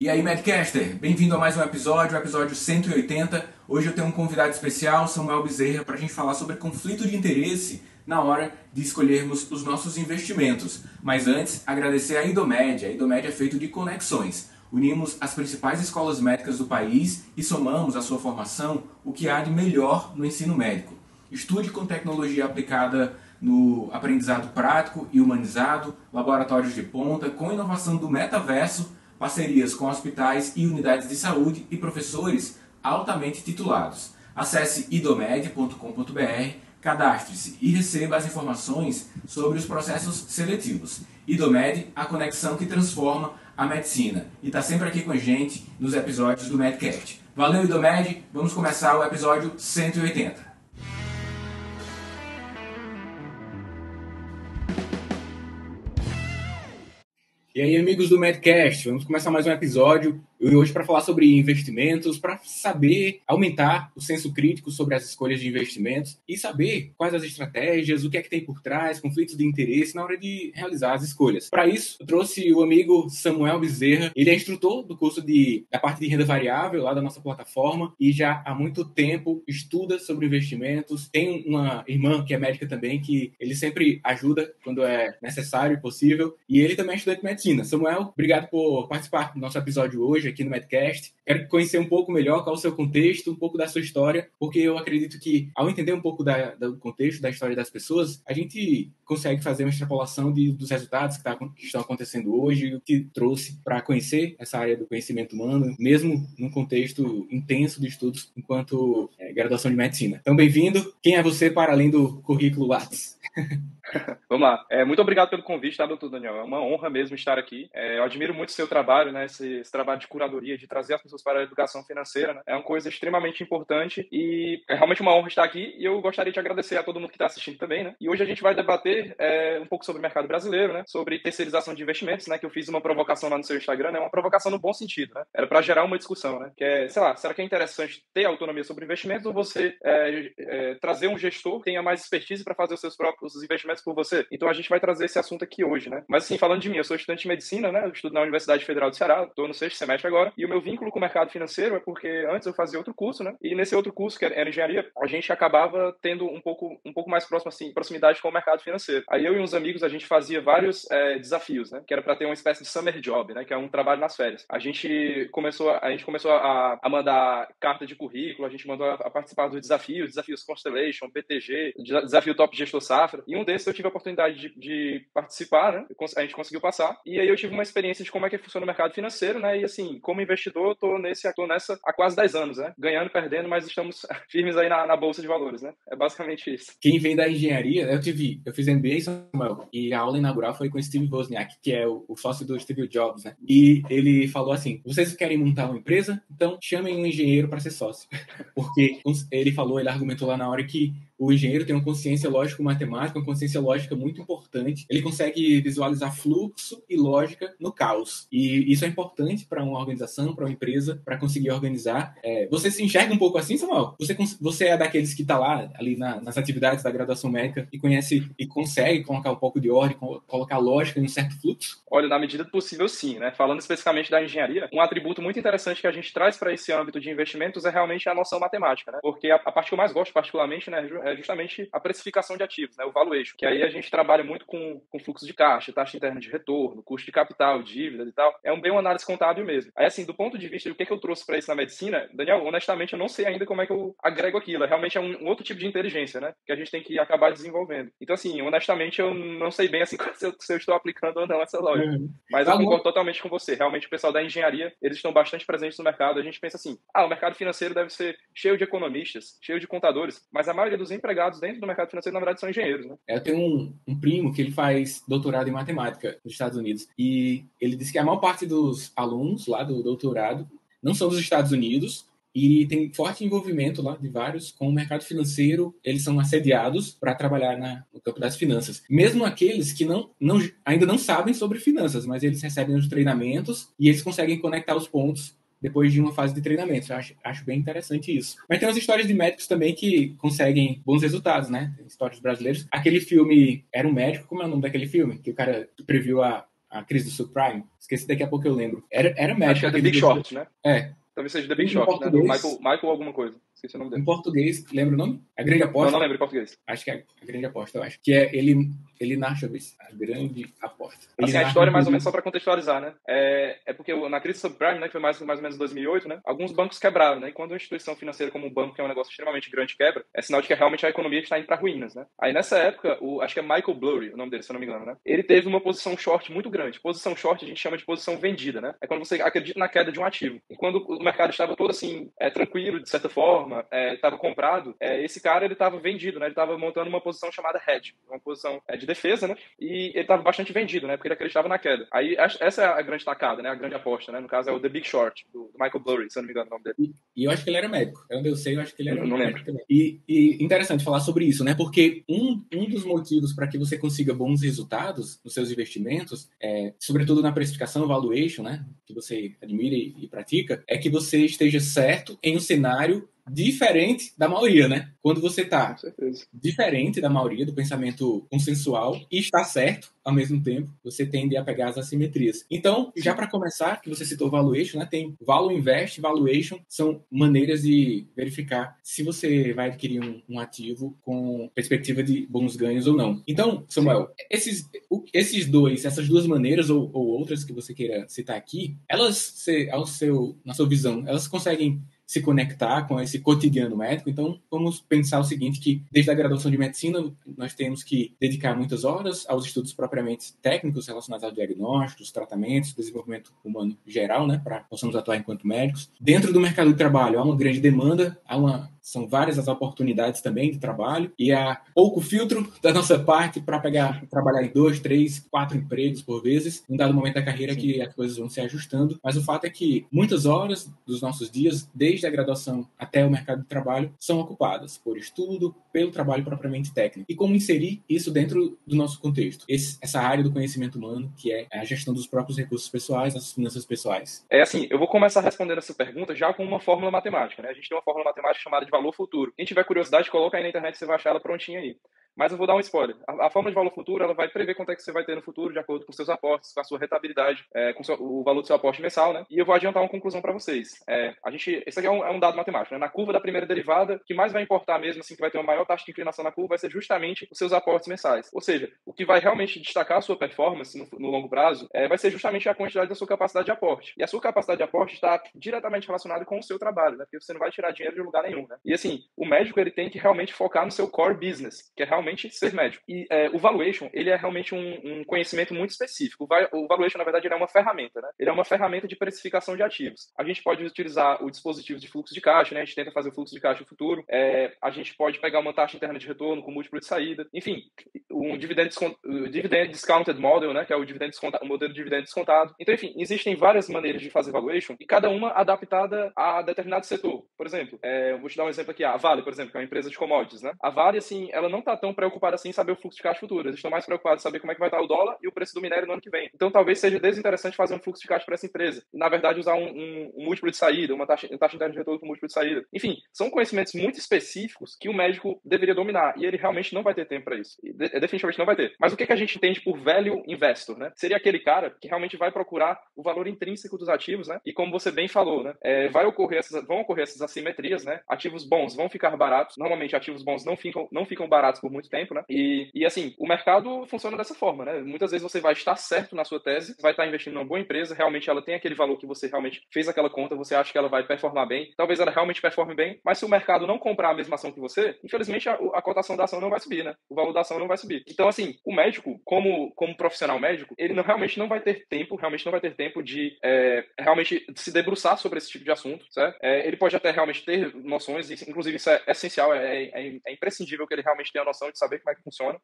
E aí, Madcaster, bem-vindo a mais um episódio, episódio 180. Hoje eu tenho um convidado especial, Samuel Bezerra, para a gente falar sobre conflito de interesse na hora de escolhermos os nossos investimentos. Mas antes, agradecer a Idomed. A Idomed é feito de conexões. Unimos as principais escolas médicas do país e somamos à sua formação o que há de melhor no ensino médico. Estude com tecnologia aplicada no aprendizado prático e humanizado, laboratórios de ponta, com inovação do metaverso parcerias com hospitais e unidades de saúde e professores altamente titulados. Acesse idomed.com.br, cadastre-se e receba as informações sobre os processos seletivos. Idomed, a conexão que transforma a medicina. E está sempre aqui com a gente nos episódios do Medcast. Valeu, Idomed! Vamos começar o episódio 180. E aí, amigos do Medcast, vamos começar mais um episódio e hoje para falar sobre investimentos, para saber aumentar o senso crítico sobre as escolhas de investimentos e saber quais as estratégias, o que é que tem por trás, conflitos de interesse na hora de realizar as escolhas. Para isso, eu trouxe o amigo Samuel Bezerra. Ele é instrutor do curso de, da parte de renda variável lá da nossa plataforma e já há muito tempo estuda sobre investimentos. Tem uma irmã que é médica também que ele sempre ajuda quando é necessário e possível. E ele também é estudante de medicina. Samuel, obrigado por participar do nosso episódio hoje aqui no Medcast. Quero conhecer um pouco melhor qual é o seu contexto, um pouco da sua história, porque eu acredito que, ao entender um pouco da, do contexto, da história das pessoas, a gente consegue fazer uma extrapolação de, dos resultados que, tá, que, estão acontecendo hoje, o que trouxe para conhecer essa área do conhecimento humano, mesmo num contexto intenso de estudos enquanto é, graduação de medicina. Então, bem-vindo. Quem é você para além do currículo Lattes? Vamos lá. É, muito obrigado pelo convite, tá, doutor Daniel? É uma honra mesmo estar aqui. É, eu admiro muito o seu trabalho, né? Esse, esse, trabalho de curadoria, de trazer as pessoas para a educação financeira. Né? É uma coisa extremamente importante e é realmente uma honra estar aqui. E eu gostaria de agradecer a todo mundo que está assistindo também, né? E hoje a gente vai debater é, um pouco sobre o mercado brasileiro, né? Sobre terceirização de investimentos, né? Que eu fiz uma provocação lá no seu Instagram, né? Uma provocação no bom sentido, né? Era para gerar uma discussão, né? Que é, sei lá, será que é interessante ter autonomia sobre investimentos ou você é, é, trazer um gestor que tenha mais expertise para fazer os seus próprios investimentos por você? Então a gente vai trazer esse assunto aqui hoje, né? Mas assim, falando de mim, eu sou estudante de medicina, né? Eu estudo na Universidade Federal do Ceará, estou no sexto semestre agora, e o meu vínculo com o mercado financeiro é porque antes eu fazia outro curso, né? E nesse outro curso, que era engenharia, a gente acabava tendo um pouco, um pouco mais próximo, assim, proximidade com o mercado financeiro. Aí eu e uns amigos, a gente fazia vários é, desafios, né? Que era para ter uma espécie de summer job, né? Que é um trabalho nas férias. A gente começou, a gente começou a, a mandar carta de currículo, a gente mandou a, a participar dos desafios, desafios Constellation, BTG, desafio Top Gestor Safra. E um desses eu tive a oportunidade de, de participar, né? A gente conseguiu passar. E aí eu tive uma experiência de como é que funciona o mercado financeiro, né? E assim, como investidor, tô nesse, tô nessa há quase 10 anos, né? Ganhando, perdendo, mas estamos firmes aí na, na bolsa de valores, né? É basicamente isso. Quem vem da engenharia, eu tive, eu fiz MBA Samuel, e a aula inaugural foi com o Steve Wozniak, que é o, o sócio do Steve Jobs, né? E ele falou assim: vocês querem montar uma empresa? Então chamem um engenheiro para ser sócio. Porque ele falou, ele argumentou lá na hora que o engenheiro tem uma consciência lógico-matemática, uma consciência lógica muito importante. Ele consegue visualizar fluxo e lógica no caos. E isso é importante para uma organização, para uma empresa, para conseguir organizar. É, você se enxerga um pouco assim, Samuel? Você, você é daqueles que está lá, ali na, nas atividades da graduação médica, e conhece e consegue colocar um pouco de ordem, colocar lógica em um certo fluxo? Olha, na medida do possível, sim. Né? Falando especificamente da engenharia, um atributo muito interessante que a gente traz para esse âmbito de investimentos é realmente a noção matemática. Né? Porque a, a parte que eu mais gosto, particularmente, né, é justamente a precificação de ativos, né, o valuation, que aí a gente trabalha muito com, com fluxo de caixa, taxa interna de retorno, custo de capital, dívida e tal. É um bem uma análise contábil mesmo. Aí, assim, do ponto de vista do que, é que eu trouxe para isso na medicina, Daniel, honestamente, eu não sei ainda como é que eu agrego aquilo. Realmente é um, um, outro tipo de inteligência, né, que a gente tem que acabar desenvolvendo. Então, assim, honestamente, eu não sei bem assim se eu, se eu estou aplicando ou não essa lógica. Uhum. Mas tá eu concordo totalmente com você. Realmente, o pessoal da engenharia, eles estão bastante presentes no mercado. A gente pensa assim, ah, o mercado financeiro deve ser cheio de economistas, cheio de contadores, mas a maioria dos empregados dentro do mercado financeiro, na verdade, são engenheiros, né? Eu tenho um, um, primo que ele faz doutorado em matemática nos Estados Unidos e ele disse que a maior parte dos alunos lá do doutorado não são dos Estados Unidos e tem forte envolvimento lá de vários com o mercado financeiro. Eles são assediados para trabalhar na, no campo das finanças. Mesmo aqueles que não, não, ainda não sabem sobre finanças, mas eles recebem os treinamentos e eles conseguem conectar os pontos depois de uma fase de treinamento. Eu acho, acho bem interessante isso. Mas tem umas histórias de médicos também que conseguem bons resultados, né? Histórias brasileiras. Aquele filme Era um Médico, como é o nome daquele filme? Que o cara previu a a crise do subprime. Esqueci, daqui a pouco eu lembro. Era, era médico. Acho que é The Big Short, né? É. Talvez seja The Big Short, né? Do Michael, Michael alguma coisa. Esqueci o nome dele. Em português, lembra o nome? A Grande Aposta? Não, não lembro em português. Acho que é a Grande Aposta, eu acho. Que é ele, ele nasce, a Grande Aposta. Ele assim, a história, mais ou menos, só para contextualizar, né? É, é porque na crise subprime, né, que foi mais, mais ou menos 2008, né? Alguns bancos quebraram, né? E quando uma instituição financeira como um banco, que é um negócio extremamente grande, quebra, é sinal de que realmente a economia está indo para ruínas, né? Aí nessa época, o, acho que é Michael Blurry, o nome dele, se eu não me engano, né? Ele teve uma posição short muito grande. Posição short a gente chama de posição vendida, né? É quando você acredita na queda de um ativo. E quando o mercado estava todo assim, é, tranquilo, de certa forma, estava é, comprado, é, esse cara ele estava vendido, né? Ele estava montando uma posição chamada hedge, uma posição é, de defesa, né? E ele estava bastante vendido, né? Porque ele acreditava na queda. Aí essa é a grande tacada, né? A grande aposta, né? No caso é o The Big Short, do, Michael Burry, se eu não me engano o nome dele. E, e, eu acho que ele era médico. É onde eu sei, eu acho que ele era não, médico também. E, e, interessante falar sobre isso, né? Porque um, um dos motivos para que você consiga bons resultados nos seus investimentos, é, sobretudo na precificação, valuation, né? Que você admira e, e pratica, é que você esteja certo em um cenário diferente da maioria, né? Quando você está diferente da maioria do pensamento consensual e está certo ao mesmo tempo, você tende a pegar as assimetrias. Então, já para começar, que você citou valuation, né? Tem value invest, valuation, são maneiras de verificar se você vai adquirir um, um ativo com perspectiva de bons ganhos ou não. Então, Samuel, esses, esses dois, essas duas maneiras ou, ou outras que você queira citar aqui, elas, ao seu, na sua visão, elas conseguem se conectar com esse cotidiano médico. Então, vamos pensar o seguinte, que desde a graduação de medicina, nós temos que dedicar muitas horas aos estudos propriamente técnicos relacionados aos diagnósticos, tratamentos, desenvolvimento humano geral, né, para possamos atuar enquanto médicos. Dentro do mercado de trabalho, há uma grande demanda, há uma são várias as oportunidades também de trabalho e há pouco filtro da nossa parte para pegar trabalhar em dois, três, quatro empregos por vezes. Em dado momento da carreira Sim. que as coisas vão se ajustando, mas o fato é que muitas horas dos nossos dias, desde a graduação até o mercado de trabalho, são ocupadas por estudo, pelo trabalho propriamente técnico. E como inserir isso dentro do nosso contexto? Esse, essa área do conhecimento humano, que é a gestão dos próprios recursos pessoais, as finanças pessoais. É assim, eu vou começar respondendo essa pergunta já com uma fórmula matemática. Né? A gente tem uma fórmula matemática chamada de valor futuro. Quem tiver curiosidade, coloca aí na internet, você vai achar ela prontinha aí. Mas eu vou dar um spoiler. A, a, forma de valor futuro, ela vai prever quanto é que você vai ter no futuro, de acordo com seus aportes, com a sua rentabilidade, é, com o valor do seu aporte mensal, né? E eu vou adiantar uma conclusão para vocês. É, a gente, esse aqui é um, é um dado matemático, né? Na curva da primeira derivada, o que mais vai importar mesmo, assim, que vai ter uma maior taxa de inclinação na curva, vai ser justamente os seus aportes mensais. Ou seja, o que vai realmente destacar a sua performance no, no longo prazo é, vai ser justamente a quantidade da sua capacidade de aporte. E a sua capacidade de aporte está diretamente relacionada com o seu trabalho, né? Porque você não vai tirar dinheiro de lugar nenhum, né? E assim, o médico, ele tem que realmente focar no seu core business, que é realmente ser médico. E é, o valuation, ele é realmente um, um, conhecimento muito específico. O valuation, na verdade, é uma ferramenta, né? Ele é uma ferramenta de precificação de ativos. A gente pode utilizar o dispositivo de fluxo de caixa, né? A gente tenta fazer o fluxo de caixa no futuro. É, a gente pode pegar uma taxa interna de retorno com múltiplo de saída. Enfim, um dividend, dividend discounted model, né? Que é o, dividend o modelo de dividendo descontado. Então, enfim, existem várias maneiras de fazer valuation e cada uma adaptada a determinado setor. Por exemplo, é, vou te dar um exemplo aqui. A Vale, por exemplo, que é uma empresa de commodities, né? A Vale, assim, ela não está tão preocupada assim em saber fluxo de caixa futuro. Eles estão mais preocupados em saber como é que vai estar o dólar e o preço do minério no ano que vem. Então, talvez seja desinteressante fazer um fluxo de caixa para essa empresa. E, na verdade, usar um, um, um, múltiplo de saída, uma taxa, uma taxa interna de retorno com múltiplo de saída. Enfim, são conhecimentos muito específicos que o médico deveria dominar. E ele realmente não vai ter tempo para isso. De, definitivamente não vai ter. Mas o que, que a gente entende por value investor, né? Seria aquele cara que realmente vai procurar o valor intrínseco dos ativos, né? E como você bem falou, né? É, vai ocorrer essas, vão ocorrer essas assimetrias, né? Ativos bons vão ficar baratos. Normalmente, ativos bons não ficam, não ficam baratos por muito tempo, né? E, e assim, o mercado funciona dessa forma, né? Muitas vezes você vai estar certo na sua tese, vai estar investindo numa boa empresa, realmente ela tem aquele valor que você realmente fez aquela conta, você acha que ela vai performar bem, talvez ela realmente performe bem, mas se o mercado não comprar a mesma ação que você, infelizmente a, a cotação da ação não vai subir, né? O valor da ação não vai subir. Então, assim, o médico, como, como profissional médico, ele não, realmente não vai ter tempo, realmente não vai ter tempo de é, realmente se debruçar sobre esse tipo de assunto, certo? É, ele pode até realmente ter noções, inclusive isso é essencial, é, é, é imprescindível que ele realmente tenha noção de saber como é que funciona,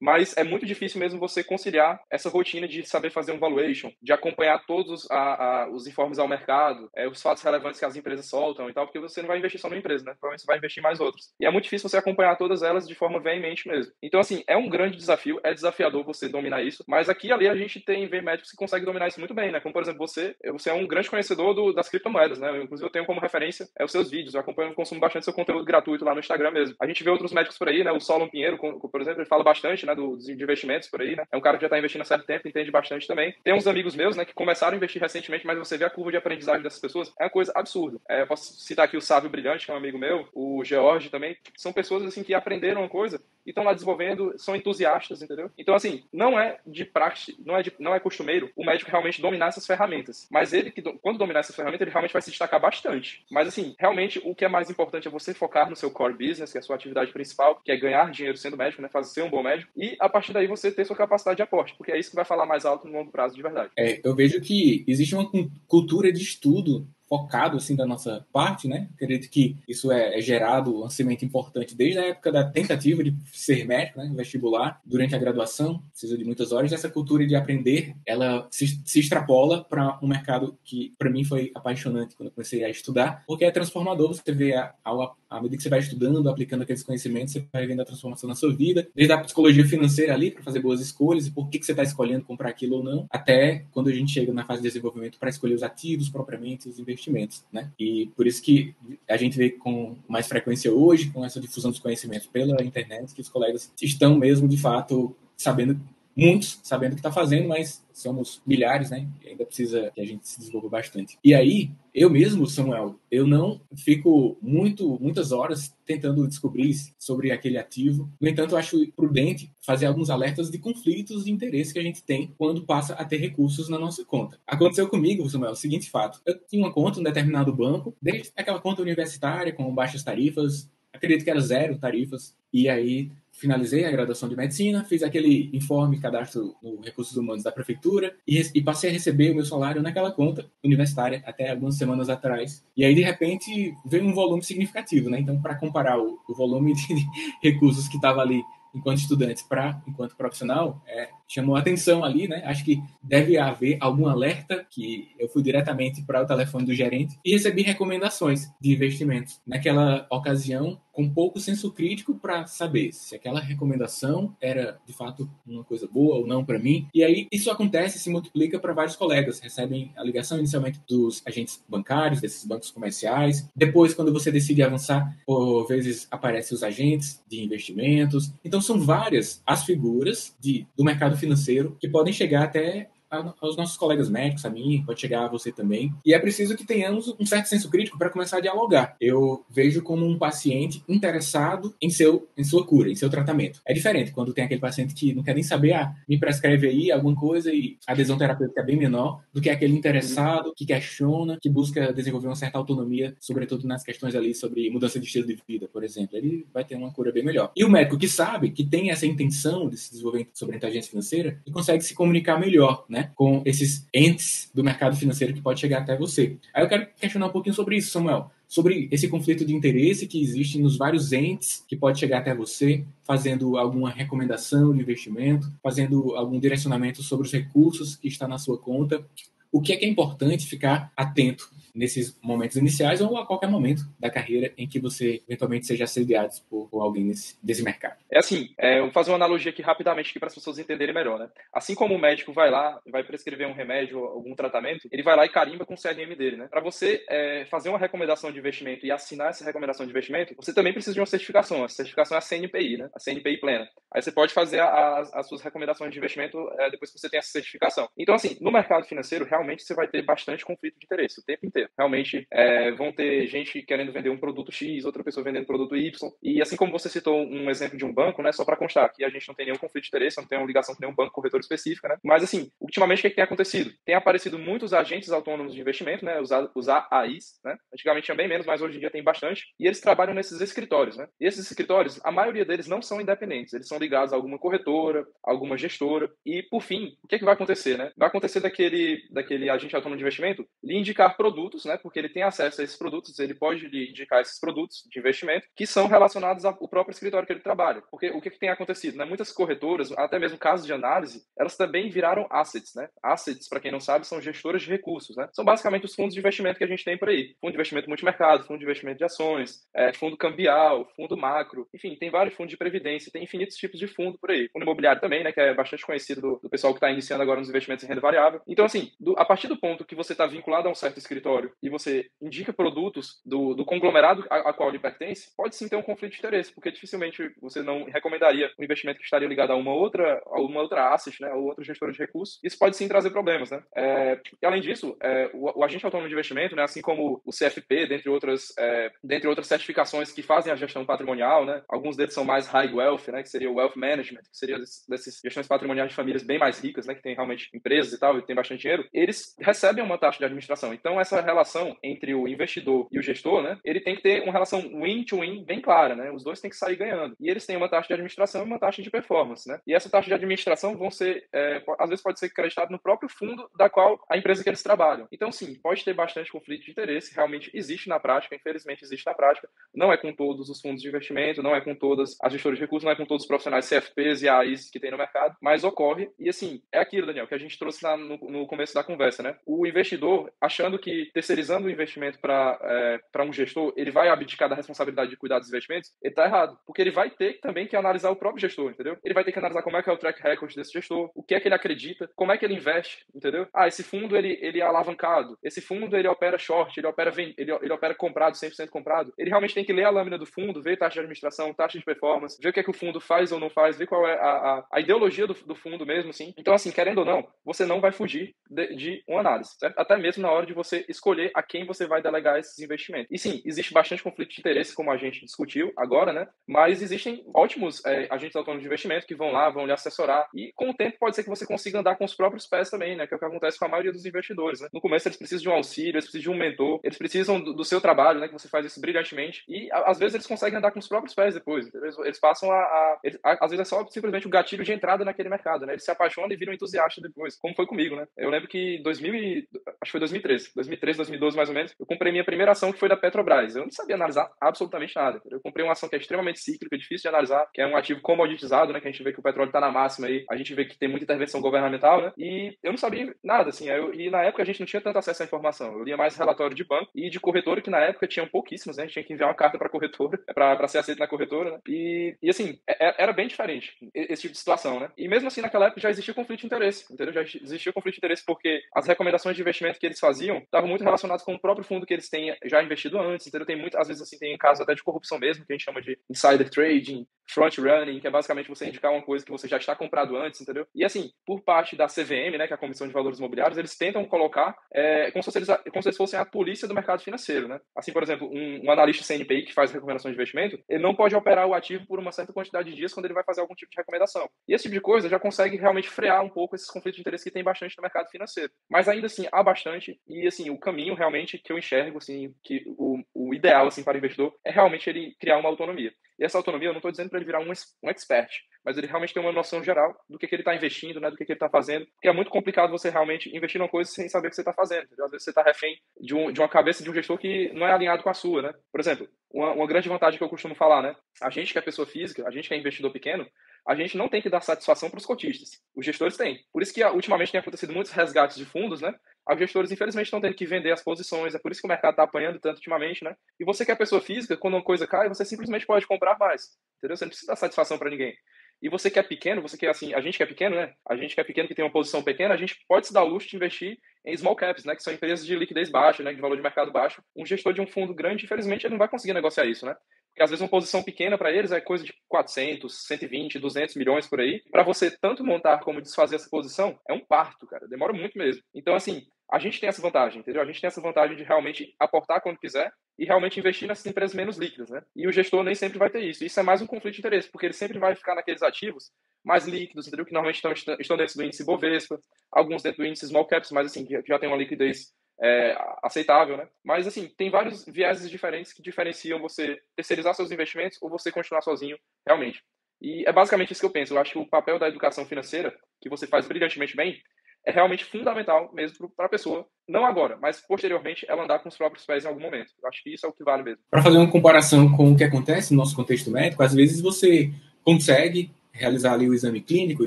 mas é muito difícil mesmo você conciliar essa rotina de saber fazer um valuation, de acompanhar todos a, a, os informes ao mercado, é, os fatos relevantes que as empresas soltam e tal, porque você não vai investir só numa empresa, né? Provavelmente você vai investir em mais outras. E é muito difícil você acompanhar todas elas de forma veemente mesmo. Então, assim, é um grande desafio, é desafiador você dominar isso, mas aqui ali a gente tem vê médicos que conseguem dominar isso muito bem, né? Como, por exemplo, você, você é um grande conhecedor do, das criptomoedas, né? Eu, inclusive, eu tenho como referência é, os seus vídeos, eu acompanho, consumo bastante seu conteúdo gratuito lá no Instagram mesmo. A gente vê outros médicos por aí, né? O Solon Pinheiro, por exemplo, ele fala bastante, né, dos investimentos por aí, né? É um cara que já está investindo há certo tempo, entende bastante também. Tem uns amigos meus, né, que começaram a investir recentemente, mas você vê a curva de aprendizagem dessas pessoas, é uma coisa absurda. É, posso citar aqui o Sávio Brilhante, que é um amigo meu, o George também, são pessoas assim que aprenderam uma coisa e estão lá desenvolvendo, são entusiastas, entendeu? Então, assim, não é de praxe, não é, de, não é costumeiro o médico realmente dominar essas ferramentas. Mas ele, que quando dominar essas ferramentas, ele realmente vai se destacar bastante. Mas, assim, realmente, o que é mais importante é você focar no seu core business, que é a sua atividade principal, que é ganhar dinheiro sendo médico, né? Fazer ser um bom médico. E, a partir daí, você ter sua capacidade de aporte, porque é isso que vai falar mais alto no longo prazo de verdade. É, eu vejo que existe uma cultura de estudo focado assim da nossa parte, né? Acredito que isso é, é gerado um lançamento importante desde a época da tentativa de ser médico, né, vestibular, durante a graduação, precisa de muitas horas. Essa cultura de aprender, ela se, se extrapola para um mercado que para mim foi apaixonante quando eu comecei a estudar, porque é transformador. Você vê a, a, à medida que você vai estudando, aplicando aqueles conhecimentos, você vai vendo a transformação na sua vida, desde a psicologia financeira ali para fazer boas escolhas e por que, que você está escolhendo comprar aquilo ou não, até quando a gente chega na fase de desenvolvimento para escolher os ativos propriamente, os investimentos investimentos, né? E por isso que a gente vê com mais frequência hoje, com essa difusão dos conhecimentos pela internet, que os colegas estão mesmo, de fato, sabendo muitos sabendo o que está fazendo, mas somos milhares, né? E ainda precisa que a gente se desenvolva bastante. E aí, eu mesmo, Samuel, eu não fico muito, muitas horas tentando descobrir sobre aquele ativo. No entanto, eu acho prudente fazer alguns alertas de conflitos de interesse que a gente tem quando passa a ter recursos na nossa conta. Aconteceu comigo, Samuel, o seguinte fato. Eu tinha uma conta em um determinado banco, desde aquela conta universitária com baixas tarifas, acredito que era zero tarifas, e aí finalizei a graduação de medicina, fiz aquele informe cadastro no Recursos Humanos da prefeitura e, e, passei a receber o meu salário naquela conta universitária até algumas semanas atrás. E aí, de repente, veio um volume significativo, né? Então, para comparar o, o, volume de recursos que estava ali enquanto estudante para enquanto profissional, é, chamou atenção ali, né? Acho que deve haver algum alerta que eu fui diretamente para o telefone do gerente e recebi recomendações de investimentos. Naquela ocasião, com pouco senso crítico para saber se aquela recomendação era de fato uma coisa boa ou não para mim. E aí isso acontece, se multiplica para vários colegas. Recebem a ligação inicialmente dos agentes bancários, desses bancos comerciais. Depois, quando você decide avançar, por vezes aparecem os agentes de investimentos. Então são várias as figuras de, do mercado financeiro que podem chegar até aos nossos colegas médicos, a mim, pode chegar a você também. E é preciso que tenhamos um certo senso crítico para começar a dialogar. Eu vejo como um paciente interessado em, seu, em sua cura, em seu tratamento. É diferente quando tem aquele paciente que não quer nem saber, ah, me prescreve aí alguma coisa e a adesão terapêutica é bem menor do que aquele interessado que questiona, que busca desenvolver uma certa autonomia, sobretudo nas questões ali sobre mudança de estilo de vida, por exemplo. Ele vai ter uma cura bem melhor. E o médico que sabe, que tem essa intenção de se desenvolver sobre inteligência financeira, e consegue se comunicar melhor, né? Né, com esses entes do mercado financeiro que pode chegar até você. Aí eu quero questionar um pouquinho sobre isso, Samuel, sobre esse conflito de interesse que existe nos vários entes que pode chegar até você, fazendo alguma recomendação de investimento, fazendo algum direcionamento sobre os recursos que está na sua conta. O que é que é importante ficar atento nesses momentos iniciais ou a qualquer momento da carreira em que você eventualmente seja assediado por, por alguém nesse, desse mercado. É assim, é, eu vou fazer uma analogia aqui rapidamente para as pessoas entenderem melhor, né? Assim como o médico vai lá, vai prescrever um remédio, algum tratamento, ele vai lá e carimba com o CRM dele, né? Para você é, fazer uma recomendação de investimento e assinar essa recomendação de investimento, você também precisa de uma certificação. A certificação é a CNPI, né? A CNPI plena. Aí você pode fazer a, as suas recomendações de investimento é, depois que você tem essa certificação. Então, assim, no mercado financeiro, realmente você vai ter bastante conflito de interesse o tempo inteiro. Realmente, é, vão ter gente querendo vender um produto X, outra pessoa vendendo produto Y. E assim como você citou um exemplo de um banco, né, só para constar que a gente não tem nenhum conflito de interesse, não tem uma ligação com nenhum banco corretor específico, né? Mas assim, ultimamente o que, é que tem acontecido? Tem aparecido muitos agentes autônomos de investimento, né, os, os AIs, né? Antigamente tinha bem menos, mas hoje em dia tem bastante. E eles trabalham nesses escritórios, né? E esses escritórios, a maioria deles não são independentes, eles são ligados a alguma corretora, alguma gestora. E por fim, o que, é que vai acontecer, né? Vai acontecer daquele, daquele agente autônomo de investimento lhe indicar produtos, né? Porque ele tem acesso a esses produtos, ele pode lhe indicar esses produtos de investimento que são relacionados ao próprio escritório que ele trabalha. Porque o que, que tem acontecido? Né? Muitas corretoras, até mesmo casos de análise, elas também viraram assets. Né? Assets, para quem não sabe, são gestoras de recursos. Né? São basicamente os fundos de investimento que a gente tem por aí. Fundo de investimento multimercado, fundo de investimento de ações, é, fundo cambial, fundo macro. Enfim, tem vários fundos de previdência, tem infinitos tipos de fundo por aí. Fundo imobiliário também, né, que é bastante conhecido do, do pessoal que está iniciando agora nos investimentos em renda variável. Então, assim, do, a partir do ponto que você está vinculado a um certo escritório laboratório e você indica produtos do, do conglomerado a, a, qual ele pertence, pode sim ter um conflito de interesse, porque dificilmente você não recomendaria um investimento que estaria ligado a uma outra, a uma outra asset, né, ou outro gestor de recursos. Isso pode sim trazer problemas, né? É, e além disso, é, o, o, agente autônomo de investimento, né, assim como o CFP, dentre outras, é, dentre outras certificações que fazem a gestão patrimonial, né, alguns deles são mais high wealth, né, que seria o wealth management, que seria dessas gestões patrimoniais de famílias bem mais ricas, né, que tem realmente empresas e tal, e tem bastante dinheiro, eles recebem uma taxa de administração. Então, essa relação entre o investidor e o gestor, né, ele tem que ter uma relação win-to-win -win bem clara, né? Os dois têm que sair ganhando. E eles têm uma taxa de administração e uma taxa de performance, né? E essa taxa de administração vão ser, é, às vezes pode ser creditada no próprio fundo da qual a empresa que eles trabalham. Então, sim, pode ter bastante conflito de interesse, realmente existe na prática, infelizmente existe na prática. Não é com todos os fundos de investimento, não é com todas as gestoras de recursos, não é com todos os profissionais CFPs e AIs que tem no mercado, mas ocorre. E assim, é aquilo, Daniel, que a gente trouxe lá no, no começo da conversa, né? O investidor, achando que terceirizando o investimento para é, um gestor, ele vai abdicar da responsabilidade de cuidar dos investimentos, ele está errado. Porque ele vai ter também que analisar o próprio gestor, entendeu? Ele vai ter que analisar como é que é o track record desse gestor, o que é que ele acredita, como é que ele investe, entendeu? Ah, esse fundo ele, ele é alavancado, esse fundo ele opera short, ele opera, ele, ele opera comprado, 100% comprado. Ele realmente tem que ler a lâmina do fundo, ver taxa de administração, taxa de performance, ver o que é que o fundo faz ou não faz, ver qual é a, a, a ideologia do, do fundo mesmo, assim. Então, assim, querendo ou não, você não vai fugir de, de uma análise, certo? Até mesmo na hora de você escolher a quem você vai delegar esses investimentos. E sim, existe bastante conflito de interesse, como a gente discutiu agora, né? Mas existem ótimos é, agentes autônomos de investimento que vão lá, vão lhe assessorar. E com o tempo pode ser que você consiga andar com os próprios pés também, né? Que é o que acontece com a maioria dos investidores, né? No começo eles precisam de um auxílio, eles precisam de um mentor, eles precisam do, do seu trabalho, né? Que você faz isso brilhantemente. E a, às vezes eles conseguem andar com os próprios pés depois. Eles, eles passam a. a, eles, a, Às vezes é só simplesmente o gatilho de entrada naquele mercado, né? Eles se apaixonam e viram entusiasta depois, como foi comigo, né? Eu lembro que 2000 e, acho que foi 2013, 2013, 2012 mais ou menos, eu comprei minha primeira ação que foi da Petrobras. Eu não sabia analisar absolutamente nada. Eu comprei uma ação que é extremamente cíclica, difícil de analisar, que é um ativo comoditizado, né? Que a gente vê que o petróleo está na máxima aí, a gente vê que tem muita intervenção governamental, né? E eu não sabia nada, assim. Eu, e na época a gente não tinha tanto acesso à informação. Eu lia mais relatório de banco e de corretora, que na época tinham pouquíssimos, né? A gente tinha que enviar uma carta para corretora, para ser aceito na corretora, né? E, e assim, é, é, era bem diferente esse tipo de situação, né? E mesmo assim, naquela época já existia conflito de interesse, entendeu? Já existia conflito de interesse porque as recomendações de investimento que eles faziam estavam muito relacionadas com o próprio fundo que eles têm já investido antes, entendeu? Tem muito, às vezes assim, tem casos até de corrupção mesmo, que a gente chama de insider trading, front running, que é basicamente você indicar uma coisa que você já está comprado antes, entendeu? E assim, por parte da CVM, né, que é a Comissão de Valores Imobiliários, eles tentam colocar é, como, se eles, como se eles fossem a polícia do mercado financeiro, né? Assim, por exemplo, um, um analista CNPI que faz recomendações de investimento, ele não pode operar o ativo por uma certa quantidade de dias quando ele vai fazer algum tipo de recomendação. E esse tipo de coisa já consegue realmente frear um pouco esses conflitos de interesse que tem bastante no mercado financeiro. Mas ainda assim, há bastante, e assim, o caminho realmente que eu enxergo, assim, que o, o ideal, assim, para o investidor é realmente ele criar uma autonomia. E essa autonomia, eu não estou dizendo para ele virar um, um expert, mas ele realmente tem uma noção geral do que, que ele está investindo, né, do que, que ele está fazendo, porque é muito complicado você realmente investir numa coisa sem saber o que você está fazendo. Entendeu? Às vezes você está refém de, um, de uma cabeça de um gestor que não é alinhado com a sua, né? Por exemplo, uma, uma grande vantagem que eu costumo falar, né? A gente que é pessoa física, a gente que é investidor pequeno, a gente não tem que dar satisfação para os cotistas. Os gestores têm. Por isso que ultimamente tem acontecido muitos resgates de fundos, né? Os gestores, infelizmente, estão tendo que vender as posições. É por isso que o mercado está apanhando tanto ultimamente, né? E você que é pessoa física, quando uma coisa cai, você simplesmente pode comprar mais. Entendeu? Você não precisa dar satisfação para ninguém. E você que é pequeno, você que é assim, a gente que é pequeno, né? A gente que é pequeno, que tem uma posição pequena, a gente pode se dar o luxo de investir em small caps, né? Que são empresas de liquidez baixa, né? De valor de mercado baixo. Um gestor de um fundo grande, infelizmente, ele não vai conseguir negociar isso, né? Porque às vezes uma posição pequena para eles é coisa de 400, 120, 200 milhões por aí. Para você tanto montar como desfazer essa posição, é um parto, cara. Demora muito mesmo. Então, assim, a gente tem essa vantagem, entendeu? A gente tem essa vantagem de realmente aportar quando quiser e realmente investir nessas empresas menos líquidas, né? E o gestor nem sempre vai ter isso. Isso é mais um conflito de interesse, porque ele sempre vai ficar naqueles ativos mais líquidos, entendeu? Que normalmente estão, estão dentro do índice Bovespa, alguns dentro do índice Small Caps, mas assim, que já tem uma liquidez é, aceitável, né? Mas, assim, tem vários vieses diferentes que diferenciam você terceirizar seus investimentos ou você continuar sozinho, realmente. E é basicamente isso que eu penso. Eu acho que o papel da educação financeira, que você faz brilhantemente bem, é realmente fundamental mesmo para a pessoa, não agora, mas posteriormente ela andar com os próprios pés em algum momento. Eu acho que isso é o que vale mesmo. Para fazer uma comparação com o que acontece no nosso contexto médico, às vezes você consegue realizar ali o exame clínico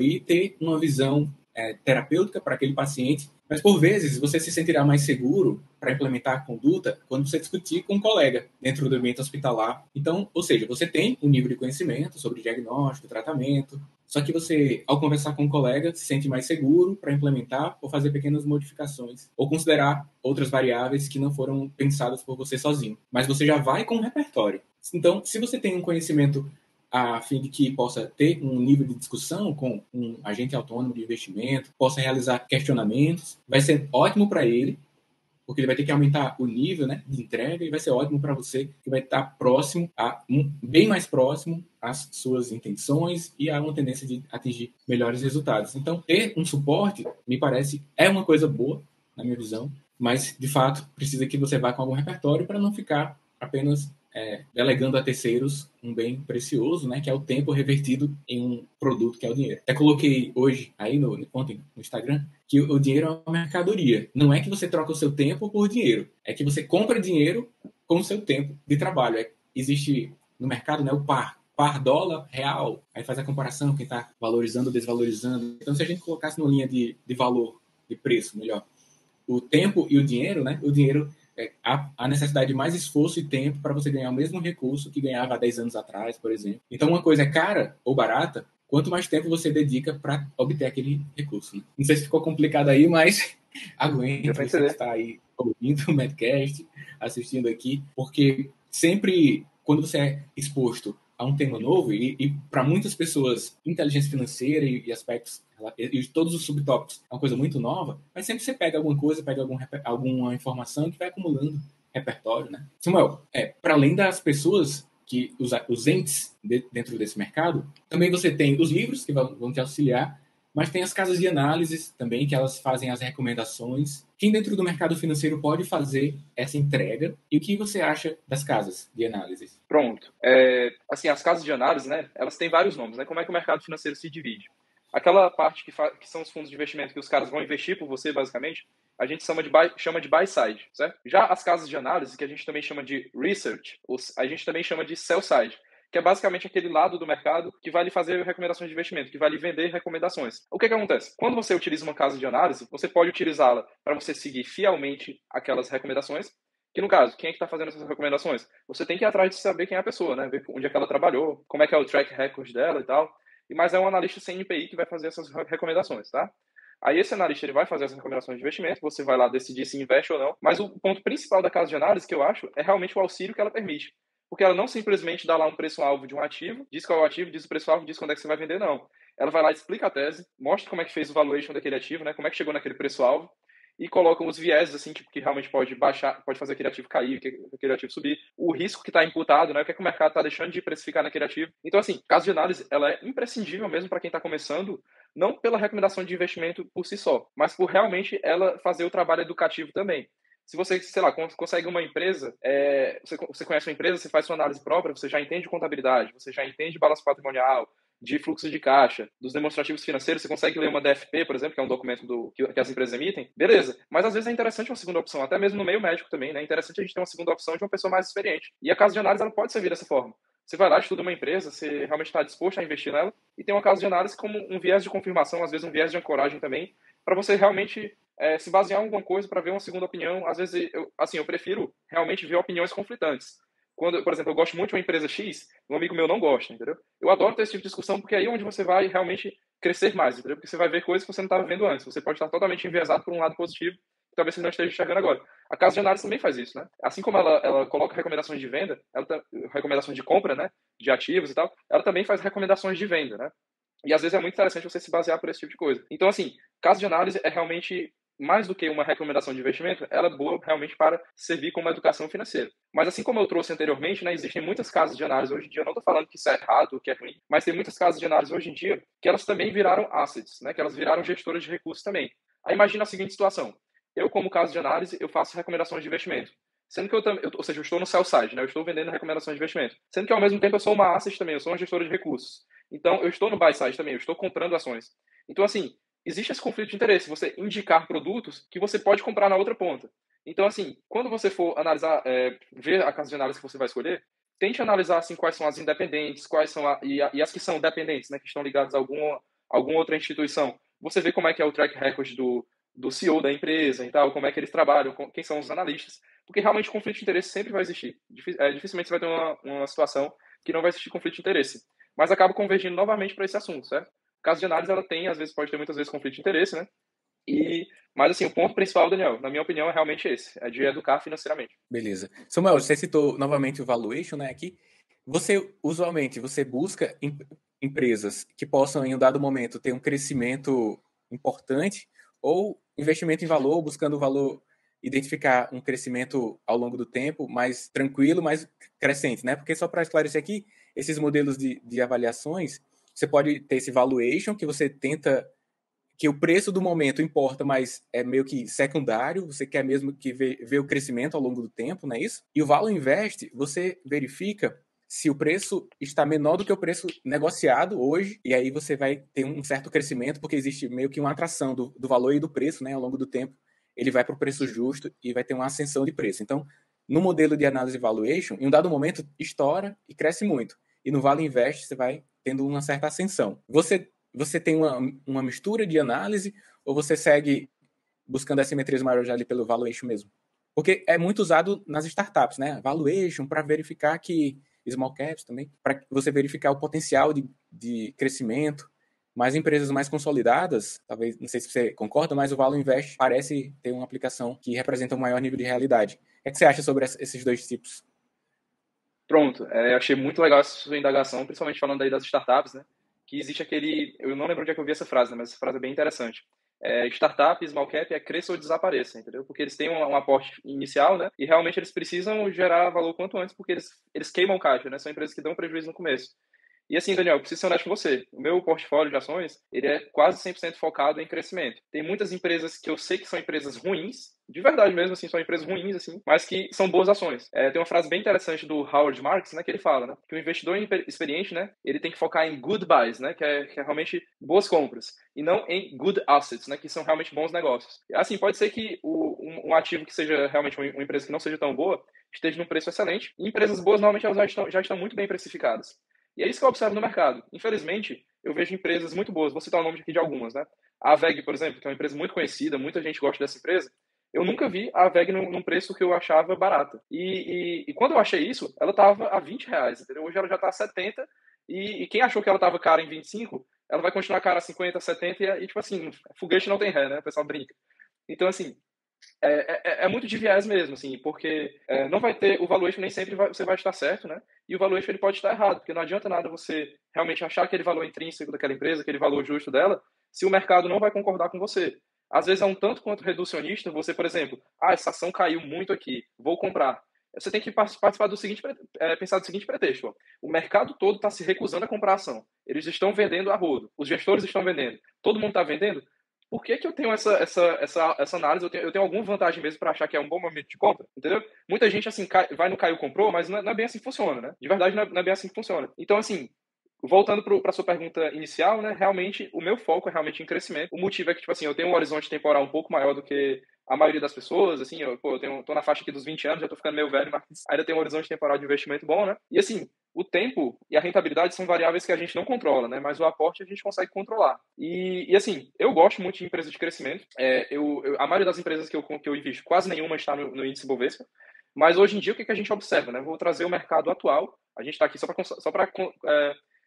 e ter uma visão é, terapêutica para aquele paciente, mas por vezes você se sentirá mais seguro para implementar a conduta quando você discutir com um colega dentro do ambiente hospitalar. Então, ou seja, você tem um nível de conhecimento sobre diagnóstico, tratamento, Só que você, ao conversar com um colega, se sente mais seguro para implementar ou fazer pequenas modificações, ou considerar outras variáveis que não foram pensadas por você sozinho. Mas você já vai com um repertório. Então, se você tem um conhecimento a fim de que possa ter um nível de discussão com um agente autônomo de investimento, possa realizar questionamentos, vai ser ótimo para ele, porque ele vai ter que aumentar o nível né, de entrega e vai ser ótimo para você, que vai estar próximo, a, bem mais próximo às suas intenções e a uma tendência de atingir melhores resultados. Então, ter um suporte, me parece, é uma coisa boa, na minha visão, mas, de fato, precisa que você vá com algum repertório para não ficar apenas é, delegando a terceiros um bem precioso, né, que é o tempo revertido em um produto que é o dinheiro. Até coloquei hoje aí no ontem no Instagram que o dinheiro é uma mercadoria. Não é que você troca o seu tempo por dinheiro, é que você compra dinheiro com o seu tempo de trabalho. É, existe no mercado, né, o par par dólar real, aí faz a comparação quem está valorizando ou desvalorizando. Então, se a gente colocasse numa linha de, de valor, de preço, melhor, o tempo e o dinheiro, né? O dinheiro é, a, necessidade de mais esforço e tempo para você ganhar o mesmo recurso que ganhava há 10 anos atrás, por exemplo. Então, uma coisa é cara ou barata, quanto mais tempo você dedica para obter aquele recurso. Né? Não sei se ficou complicado aí, mas aguente você que está aí ouvindo o Medcast, assistindo aqui, porque sempre quando você é exposto a um tema novo, e, e para muitas pessoas, inteligência financeira e, e aspectos e todos os subtópicos é uma coisa muito nova, mas sempre você pega alguma coisa, pega algum, alguma informação que vai acumulando repertório, né? Samuel, é, para além das pessoas que os, os entes de, dentro desse mercado, também você tem os livros que vão, vão te auxiliar, mas tem as casas de análise também, que elas fazem as recomendações. Quem dentro do mercado financeiro pode fazer essa entrega? E o que você acha das casas de análise? Pronto. É, assim, as casas de análise, né, elas têm vários nomes. Né? Como é que o mercado financeiro se divide? Aquela parte que, que, são os fundos de investimento que os caras vão investir por você, basicamente, a gente chama de buy, chama de buy side, certo? Já as casas de análise, que a gente também chama de research, a gente também chama de sell side, que é basicamente aquele lado do mercado que vai lhe fazer recomendações de investimento, que vai lhe vender recomendações. O que, que acontece? Quando você utiliza uma casa de análise, você pode utilizá-la para você seguir fielmente aquelas recomendações, que no caso, quem é que está fazendo essas recomendações? Você tem que ir atrás de saber quem é a pessoa, né? Ver onde é que ela trabalhou, como é que é o track record dela e tal mas é um analista CNPI que vai fazer essas recomendações, tá? Aí esse analista ele vai fazer as recomendações de investimento, você vai lá decidir se investe ou não, mas o ponto principal da casa de análise que eu acho é realmente o auxílio que ela permite. Porque ela não simplesmente dá lá um preço-alvo de um ativo, diz qual é o ativo, diz o preço-alvo, diz quando é que você vai vender, não. Ela vai lá, explica a tese, mostra como é que fez o valuation daquele ativo, né? Como é que chegou naquele preço-alvo, e colocam os vieses assim tipo, que realmente pode baixar, pode fazer aquele ativo cair, aquele ativo subir, o risco que está imputado, né, o que, é que o mercado está deixando de precificar naquele ativo. Então, assim, caso de análise, ela é imprescindível mesmo para quem está começando, não pela recomendação de investimento por si só, mas por realmente ela fazer o trabalho educativo também. Se você, sei lá, consegue uma empresa, é, você, você conhece uma empresa, você faz sua análise própria, você já entende contabilidade, você já entende balanço patrimonial, de fluxo de caixa, dos demonstrativos financeiros, você consegue ler uma DFP, por exemplo, que é um documento do, que, que, as empresas emitem, beleza. Mas às vezes é interessante uma segunda opção, até mesmo no meio médico também, né? É interessante a gente ter uma segunda opção de uma pessoa mais experiente. E a casa de análise ela pode servir dessa forma. Você vai lá, estuda uma empresa, você realmente está disposto a investir nela, e tem uma casa de análise como um viés de confirmação, às vezes um viés de ancoragem também, para você realmente é, se basear em alguma coisa para ver uma segunda opinião. Às vezes, eu, assim, eu prefiro realmente ver opiniões conflitantes quando, por exemplo, eu gosto muito de uma empresa X, um amigo meu não gosta, entendeu? Eu adoro ter esse tipo de discussão porque é aí onde você vai realmente crescer mais, entendeu? Porque você vai ver coisas que você não estava vendo antes. Você pode estar totalmente enviesado por um lado positivo que talvez você não esteja enxergando agora. A casa de análise também faz isso, né? Assim como ela, ela coloca recomendações de venda, ela tá, recomendações de compra, né? De ativos e tal, ela também faz recomendações de venda, né? E às vezes é muito interessante você se basear por esse tipo de coisa. Então, assim, casa de análise é realmente mais do que uma recomendação de investimento, ela é boa realmente para servir como educação financeira. Mas assim como eu trouxe anteriormente, né, existem muitas casas de análise hoje em dia, eu não estou falando que isso é errado, que é ruim, mas tem muitas casas de análise hoje em dia que elas também viraram assets, né, que elas viraram gestoras de recursos também. Aí imagina a seguinte situação, eu como caso de análise, eu faço recomendações de investimento. Sendo que eu também, ou seja, eu estou no sell side, né? Eu estou vendendo recomendações de investimento. Sendo que ao mesmo tempo eu sou uma asset também, eu sou uma gestora de recursos. Então eu estou no buy side também, eu estou comprando ações. Então assim, existe esse conflito de interesse, você indicar produtos que você pode comprar na outra ponta. Então, assim, quando você for analisar, é, ver a casa de análise que você vai escolher, tente analisar assim, quais são as independentes, quais são a, e, a, e, as que são dependentes, né, que estão ligadas a alguma, alguma outra instituição. Você vê como é que é o track record do, do CEO da empresa e tal, como é que eles trabalham, quem são os analistas. Porque realmente conflito de interesse sempre vai existir. É, dificilmente você vai ter uma, uma situação que não vai existir conflito de interesse. Mas acaba convergindo novamente para esse assunto, certo? Caso de análise, ela tem, às vezes, pode ter muitas vezes conflito de interesse, né? E, mas, assim, o ponto principal, Daniel, na minha opinião, é realmente esse, é de educar financeiramente. Beleza. Samuel, você citou novamente o valuation, né, aqui. Você, usualmente, você busca em, empresas que possam, em um dado momento, ter um crescimento importante ou investimento em valor, buscando valor, identificar um crescimento ao longo do tempo mais tranquilo, mais crescente, né? Porque só para esclarecer aqui, esses modelos de, de avaliações, você pode ter esse valuation que você tenta que o preço do momento importa, mas é meio que secundário, você quer mesmo que ver, o crescimento ao longo do tempo, não é isso? E o Value Invest, você verifica se o preço está menor do que o preço negociado hoje, e aí você vai ter um certo crescimento, porque existe meio que uma atração do, do valor e do preço, né, ao longo do tempo, ele vai para o preço justo e vai ter uma ascensão de preço. Então, no modelo de análise valuation, em um dado momento, estoura e cresce muito. E no Vale Invest, você vai tendo uma certa ascensão. Você, você tem uma, uma mistura de análise ou você segue buscando assimetrias maiores ali pelo valuation mesmo? Porque é muito usado nas startups, né? Valuation para verificar que small caps também, para você verificar o potencial de, de crescimento. Mas empresas mais consolidadas, talvez, não sei se você concorda, mas o Value Invest parece ter uma aplicação que representa um maior nível de realidade. O é que você acha sobre esses dois tipos? Pronto, é, eu achei muito legal essa sua indagação, principalmente falando aí das startups, né? Que existe aquele. Eu não lembro onde é que eu vi essa frase, né, mas essa frase é bem interessante é, startup, small cap é cresça ou desapareça, entendeu? Porque eles têm um, um, aporte inicial, né? E realmente eles precisam gerar valor quanto antes, porque eles, eles queimam caixa, né? São empresas que dão prejuízo no começo. E assim, Daniel, preciso ser honesto com você. O meu portfólio de ações, ele é quase 100% focado em crescimento. Tem muitas empresas que eu sei que são empresas ruins, de verdade mesmo, assim, são empresas ruins, assim, mas que são boas ações. É, tem uma frase bem interessante do Howard Marks, né, que ele fala, né, que o investidor experiente, né, ele tem que focar em good buys, né, que é, que é realmente boas compras, e não em good assets, né, que são realmente bons negócios. Assim, pode ser que o, um, um, ativo que seja realmente uma, uma empresa que não seja tão boa, esteja num preço excelente, e empresas boas, normalmente, elas já estão, já estão muito bem precificadas. E é isso que eu observo no mercado. Infelizmente, eu vejo empresas muito boas. Vou citar o nome aqui de algumas, né? A VEG, por exemplo, que é uma empresa muito conhecida, muita gente gosta dessa empresa. Eu nunca vi a VEG num, num preço que eu achava barata. E, e, e, quando eu achei isso, ela estava a 20 reais, entendeu? Hoje ela já está a 70 e, e quem achou que ela estava cara em 25, ela vai continuar cara a 50, 70 e, e tipo assim, foguete não tem ré, né? O pessoal brinca. Então, assim, é, é, é, é, muito de viés mesmo, assim, porque é, não vai ter o valuation nem sempre vai, você vai estar certo, né? E o valuation ele pode estar errado, porque não adianta nada você realmente achar aquele valor intrínseco daquela empresa, aquele valor justo dela, se o mercado não vai concordar com você. Às vezes é um tanto quanto reducionista, você, por exemplo, ah, essa ação caiu muito aqui, vou comprar. Você tem que participar do seguinte, é, pensar do seguinte pretexto: ó. o mercado todo está se recusando a comprar ação. Eles estão vendendo a rodo, os gestores estão vendendo, todo mundo está vendendo por que, que eu tenho essa, essa, essa, essa análise? Eu tenho, eu tenho alguma vantagem mesmo para achar que é um bom momento de compra? Entendeu? Muita gente, assim, cai, vai no caiu comprou, mas não é, não é, bem assim que funciona, né? De verdade, não é, não é bem assim que funciona. Então, assim, voltando para a sua pergunta inicial, né? Realmente, o meu foco é realmente em crescimento. O motivo é que, tipo assim, eu tenho um horizonte temporal um pouco maior do que a maioria das pessoas, assim, eu, pô, eu tenho, tô na faixa aqui dos 20 anos, já tô ficando meio velho, mas ainda tenho um horizonte temporal de investimento bom, né? E assim, o tempo e a rentabilidade são variáveis que a gente não controla, né? Mas o aporte a gente consegue controlar. E, e assim, eu gosto muito de empresas de crescimento. É, eu, eu, a maioria das empresas que eu, que eu invisto, quase nenhuma está no, no índice Bovespa. Mas hoje em dia, o que, que a gente observa, né? Vou trazer o mercado atual. A gente está aqui só para só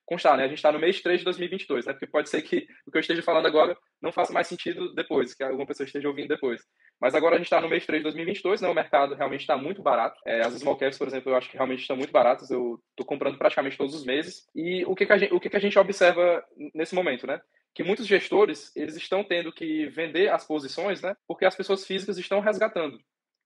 constar, né? A gente está no mês 3 de 2022, né? Porque pode ser que o que eu esteja falando agora não faça mais sentido depois, que alguma pessoa esteja ouvindo depois. Mas agora a gente está no mês 3 de 2022, né? O mercado realmente está muito barato. É, as small caps, por exemplo, eu acho que realmente estão muito baratas. Eu estou comprando praticamente todos os meses. E o que, que, a, gente, o que, que a gente observa nesse momento, né? que muitos gestores eles estão tendo que vender as posições, né? Porque as pessoas físicas estão resgatando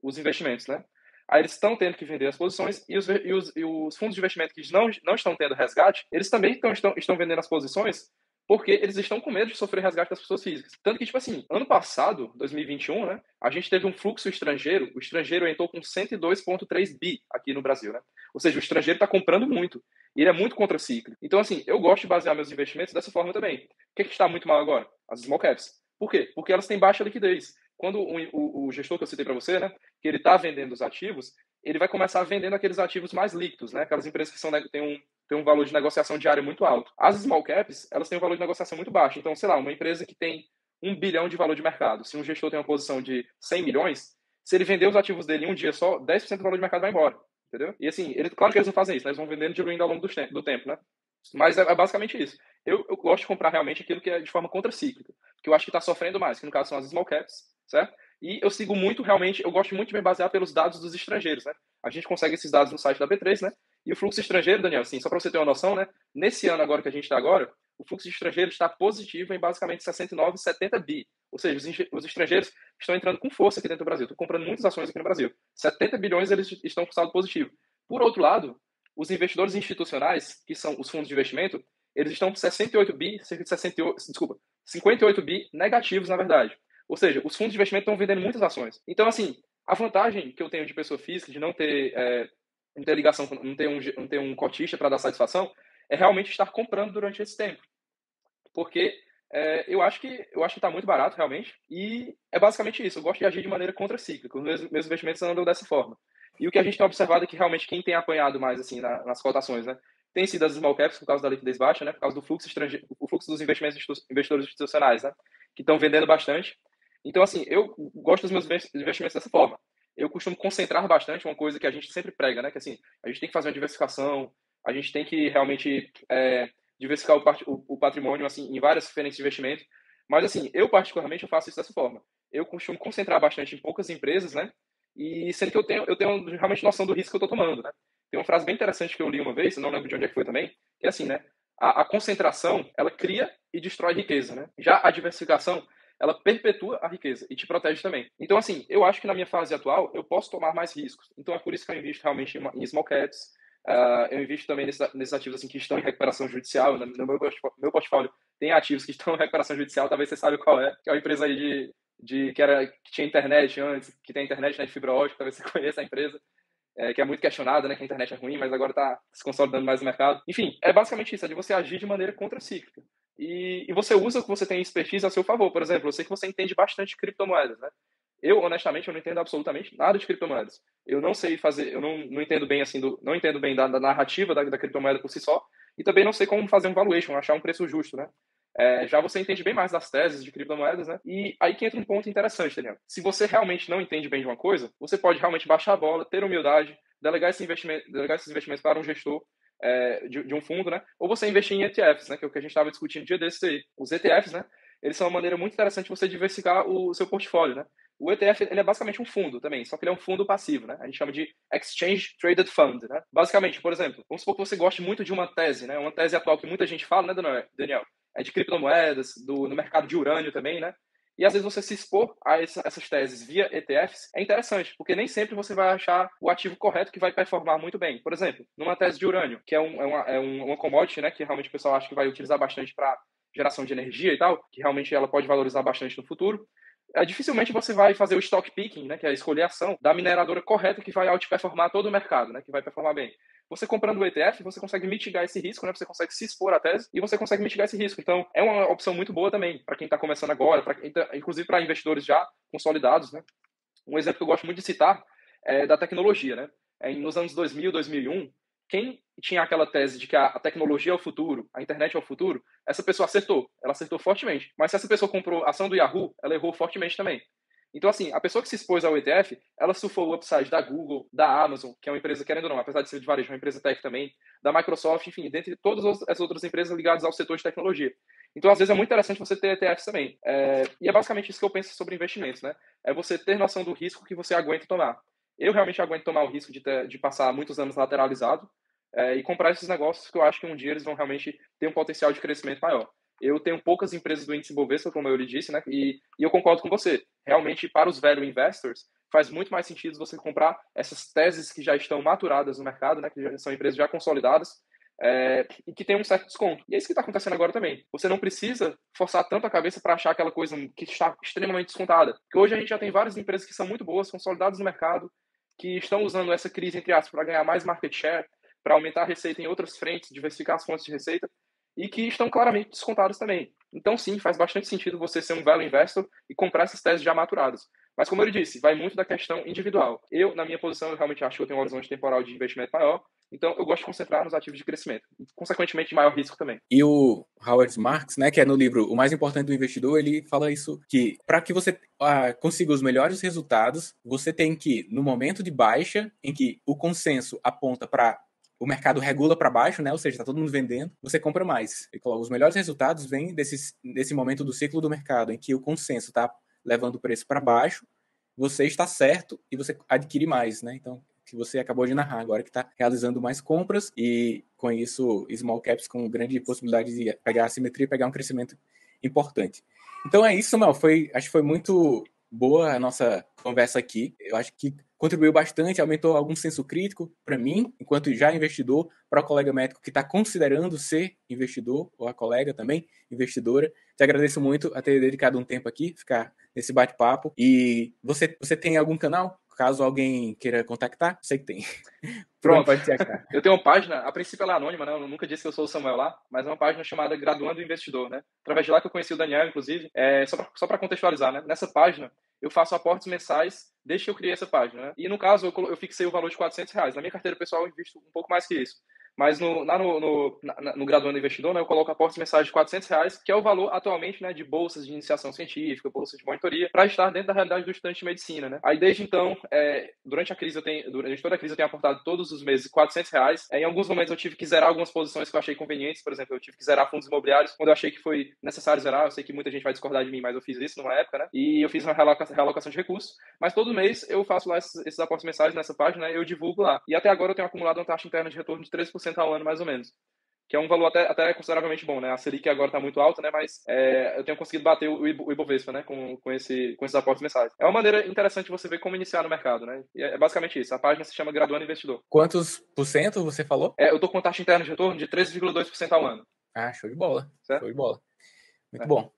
os investimentos, né? Aí eles estão tendo que vender as posições e os, e os, e os fundos de investimento que não, não estão tendo resgate, eles também estão, estão, estão vendendo as posições porque eles estão com medo de sofrer resgate das pessoas físicas. Tanto que, tipo assim, ano passado, 2021, né, a gente teve um fluxo estrangeiro, o estrangeiro entrou com 102,3 bi aqui no Brasil, né? Ou seja, o estrangeiro está comprando muito. E ele é muito contracíclico. Então, assim, eu gosto de basear meus investimentos dessa forma também. O que, é que está muito mal agora? As small caps. Por quê? Porque elas têm baixa liquidez. Quando o, o, o gestor que eu citei para você, né, que ele está vendendo os ativos, ele vai começar vendendo aqueles ativos mais líquidos, né? Aquelas empresas que são, têm um, tem um valor de negociação diário muito alto. As small caps, elas têm um valor de negociação muito baixo. Então, sei lá, uma empresa que tem um bilhão de valor de mercado, se um gestor tem uma posição de 100 milhões, se ele vender os ativos dele em um dia só, 10% do valor de mercado vai embora. Entendeu? E assim, ele, claro que eles não fazem isso, né? eles vão vendendo diluindo ao longo do tempo, do tempo né? Mas é, é basicamente isso. Eu, eu gosto de comprar realmente aquilo que é de forma contracíclica, que eu acho que está sofrendo mais, que no caso são as small caps, certo? E eu sigo muito, realmente, eu gosto muito de me basear pelos dados dos estrangeiros, né? A gente consegue esses dados no site da B3, né? E o fluxo estrangeiro, Daniel, assim, só para você ter uma noção, né? Nesse ano agora que a gente está agora, o fluxo de estrangeiros está positivo em basicamente 69, 70 bi. Ou seja, os, estrangeiros estão entrando com força aqui dentro do Brasil. Estou comprando muitas ações aqui no Brasil. 70 bilhões eles estão com saldo positivo. Por outro lado, os investidores institucionais, que são os fundos de investimento, eles estão com 68 bi, cerca de 68, desculpa, 58 bi negativos, na verdade. Ou seja, os fundos de investimento estão vendendo muitas ações. Então, assim, a vantagem que eu tenho de pessoa física, de não ter, é, não ter ligação, não ter um, não ter um cotista para dar satisfação, é realmente estar comprando durante esse tempo. Porque é, eu acho que eu acho que está muito barato realmente e é basicamente isso. Eu gosto de agir de maneira contracíclica. Os meus, meus investimentos andam dessa forma. E o que a gente tem observado é que realmente quem tem apanhado mais assim na, nas cotações, né, tem sido as small caps por causa da liquidez baixa, né, por causa do fluxo estrangeiro, o fluxo dos investimentos investidores institucionais, né, que estão vendendo bastante. Então assim, eu gosto dos meus investimentos dessa forma. Eu costumo concentrar bastante uma coisa que a gente sempre prega, né, que assim a gente tem que fazer uma diversificação, a gente tem que realmente é, diversificar o, o, patrimônio assim em várias diferentes de investimentos. Mas assim, eu particularmente eu faço isso dessa forma. Eu costumo concentrar bastante em poucas empresas, né? E sendo que eu tenho eu tenho realmente noção do risco que eu estou tomando, né? Tem uma frase bem interessante que eu li uma vez, não lembro de onde é que foi também, que é assim, né? A, a concentração, ela cria e destrói riqueza, né? Já a diversificação, ela perpetua a riqueza e te protege também. Então, assim, eu acho que na minha fase atual eu posso tomar mais riscos. Então, é por isso que eu invisto realmente em, small caps, Uh, eu invisto também nesses, nesses, ativos assim, que estão em recuperação judicial. No, no meu, meu, portfólio tem ativos que estão em recuperação judicial, talvez você saiba qual é, que é uma empresa aí de, de que, era, que tinha internet antes, que tem internet né, de fibra ótica, talvez você conheça a empresa, é, que é muito questionada, né, que a internet é ruim, mas agora está se consolidando mais no mercado. Enfim, é basicamente isso, é de você agir de maneira contracíclica. E, e você usa o que você tem expertise a seu favor. Por exemplo, eu sei que você entende bastante criptomoedas, né? Eu, honestamente, eu não entendo absolutamente nada de criptomoedas. Eu não sei fazer, eu não, não entendo bem assim, do, não entendo bem da, da narrativa da, da, criptomoeda por si só, e também não sei como fazer um valuation, achar um preço justo, né? É, já você entende bem mais das teses de criptomoedas, né? E aí que entra um ponto interessante, Daniel. Se você realmente não entende bem de uma coisa, você pode realmente baixar a bola, ter humildade, delegar, esse investimento, delegar esses investimentos para um gestor é, de, de, um fundo, né? Ou você investir em ETFs, né? Que é o que a gente estava discutindo dia desses aí. Os ETFs, né? Eles são uma maneira muito interessante de você diversificar o seu portfólio, né? O ETF ele é basicamente um fundo também, só que ele é um fundo passivo, né? A gente chama de Exchange Traded Fund, né? Basicamente, por exemplo, vamos supor que você goste muito de uma tese, né? Uma tese atual que muita gente fala, né, Daniel? É de criptomoedas, do, no mercado de urânio também, né? E às vezes você se expor a essa, essas teses via ETFs é interessante, porque nem sempre você vai achar o ativo correto que vai performar muito bem. Por exemplo, numa tese de urânio, que é, um, é, uma, é uma commodity, né? Que realmente o pessoal acha que vai utilizar bastante para geração de energia e tal, que realmente ela pode valorizar bastante no futuro é, dificilmente você vai fazer o stock picking, né, que é escolher a ação da mineradora correta que vai outperformar todo o mercado, né, que vai performar bem. Você comprando o ETF, você consegue mitigar esse risco, né? Você consegue se expor à tese e você consegue mitigar esse risco. Então, é uma opção muito boa também para quem está começando agora, pra, tá, inclusive para investidores já consolidados, né? Um exemplo que eu gosto muito de citar é da tecnologia, né? É, nos anos 2000, 2001, quem tinha aquela tese de que a, tecnologia é o futuro, a internet é o futuro, essa pessoa acertou, ela acertou fortemente. Mas se essa pessoa comprou ação do Yahoo, ela errou fortemente também. Então, assim, a pessoa que se expôs ao ETF, ela surfou o upside da Google, da Amazon, que é uma empresa, querendo ou não, apesar de ser de varejo, uma empresa tech também, da Microsoft, enfim, dentre todas as outras empresas ligadas ao setor de tecnologia. Então, às vezes, é muito interessante você ter ETFs também. É, e é basicamente isso que eu penso sobre investimentos, né? É você ter noção do risco que você aguenta tomar. Eu realmente aguento tomar o risco de, ter, de passar muitos anos lateralizado, é, e comprar esses negócios que eu acho que um dia eles vão realmente ter um potencial de crescimento maior. Eu tenho poucas empresas do índice Bovespa, como eu lhe disse, né? E, e eu concordo com você. Realmente, para os velho investors, faz muito mais sentido você comprar essas teses que já estão maturadas no mercado, né? Que já são empresas já consolidadas é, e que tem um certo desconto. E é isso que está acontecendo agora também. Você não precisa forçar tanto a cabeça para achar aquela coisa que está extremamente descontada. Porque hoje a gente já tem várias empresas que são muito boas, consolidadas no mercado, que estão usando essa crise, entre aspas, para ganhar mais market share, para aumentar a receita em outras frentes, diversificar as fontes de receita e que estão claramente descontados também. Então, sim, faz bastante sentido você ser um value investor e comprar essas teses já maturadas. Mas, como eu disse, vai muito da questão individual. Eu, na minha posição, eu realmente acho que eu tenho um horizonte temporal de investimento maior, então eu gosto de concentrar nos ativos de crescimento, consequentemente, de maior risco também. E o Howard Marks, né, que é no livro O Mais Importante do Investidor, ele fala isso, que para que você uh, consiga os melhores resultados, você tem que, no momento de baixa, em que o consenso aponta para o mercado regula para baixo, né? Ou seja, está todo mundo vendendo, você compra mais. E os melhores resultados vêm desse, desse momento do ciclo do mercado, em que o consenso está levando o preço para baixo, você está certo e você adquire mais, né? Então, que você acabou de narrar agora, que está realizando mais compras e com isso small caps com grande possibilidade de pegar a simetria e pegar um crescimento importante. Então é isso, Samuel. Foi, acho que foi muito boa a nossa conversa aqui. Eu acho que contribuiu bastante, aumentou algum senso crítico para mim, enquanto já investidor, para o colega médico que está considerando ser investidor, ou a colega também, investidora. Te agradeço muito a ter dedicado um tempo aqui, ficar nesse bate-papo. E você, você tem algum canal? Caso alguém queira contactar, sei que tem. Pronto, pode Eu tenho uma página, a princípio ela é anônima, né? Eu nunca disse que eu sou o Samuel lá, mas é uma página chamada Graduando Investidor, né? Através de lá que eu conheci o Daniel, inclusive. É, só para contextualizar, né? Nessa página, eu faço aportes mensais desde que eu criei essa página. Né? E no caso, eu, eu fixei o valor de 400 reais. Na minha carteira pessoal, eu invisto um pouco mais que isso. Mas no, lá no, no, no Graduando Investidor, né, eu coloco aportes mensais de 400 reais, que é o valor atualmente né, de bolsas de iniciação científica, bolsas de monitoria, para estar dentro da realidade do estudante de medicina. Né? Aí desde então, é, durante a crise, eu tenho, durante toda a crise, eu tenho aportado todos os meses 400 reais. É, em alguns momentos eu tive que zerar algumas posições que eu achei convenientes, por exemplo, eu tive que zerar fundos imobiliários quando eu achei que foi necessário zerar. Eu sei que muita gente vai discordar de mim, mas eu fiz isso numa época, né? E eu fiz uma realocação, realocação de recursos. Mas todo mês eu faço lá esses, esses aportes mensais nessa página, né, eu divulgo lá. E até agora eu tenho acumulado uma taxa interna de retorno de 13% ao ano, mais ou menos que é um valor até, até consideravelmente bom, né? A Selic agora está muito alta, né? Mas é, eu tenho conseguido bater o, o Ibovespa, né? Com, com, esse, com esses aportes mensais. É uma maneira interessante você ver como iniciar no mercado, né? E é basicamente isso. A página se chama Graduando Investidor. Quantos por cento você falou? É, eu tô com taxa interna de retorno de 13,2% ao ano. Ah, show de bola. Certo? Show de bola. Muito é. bom.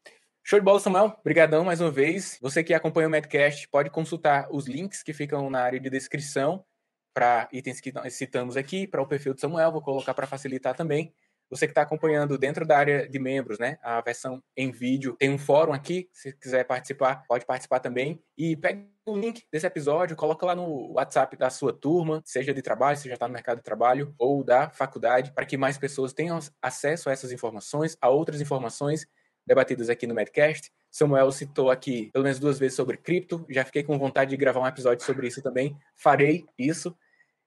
Show de bola, Samuel. Obrigadão mais uma vez. Você que acompanha o Medcast pode consultar os links que ficam na área de descrição para itens que citamos aqui, para o perfil do Samuel, vou colocar para facilitar também. Você que está acompanhando dentro da área de membros, né? A versão em vídeo tem um fórum aqui. Se quiser participar, pode participar também. E pega o link desse episódio, coloca lá no WhatsApp da sua turma, seja de trabalho, se já está no mercado de trabalho ou da faculdade, para que mais pessoas tenham acesso a essas informações, a outras informações debatidas aqui no Medcast. Samuel citou aqui pelo menos duas vezes sobre cripto. Já fiquei com vontade de gravar um episódio sobre isso também. Farei isso,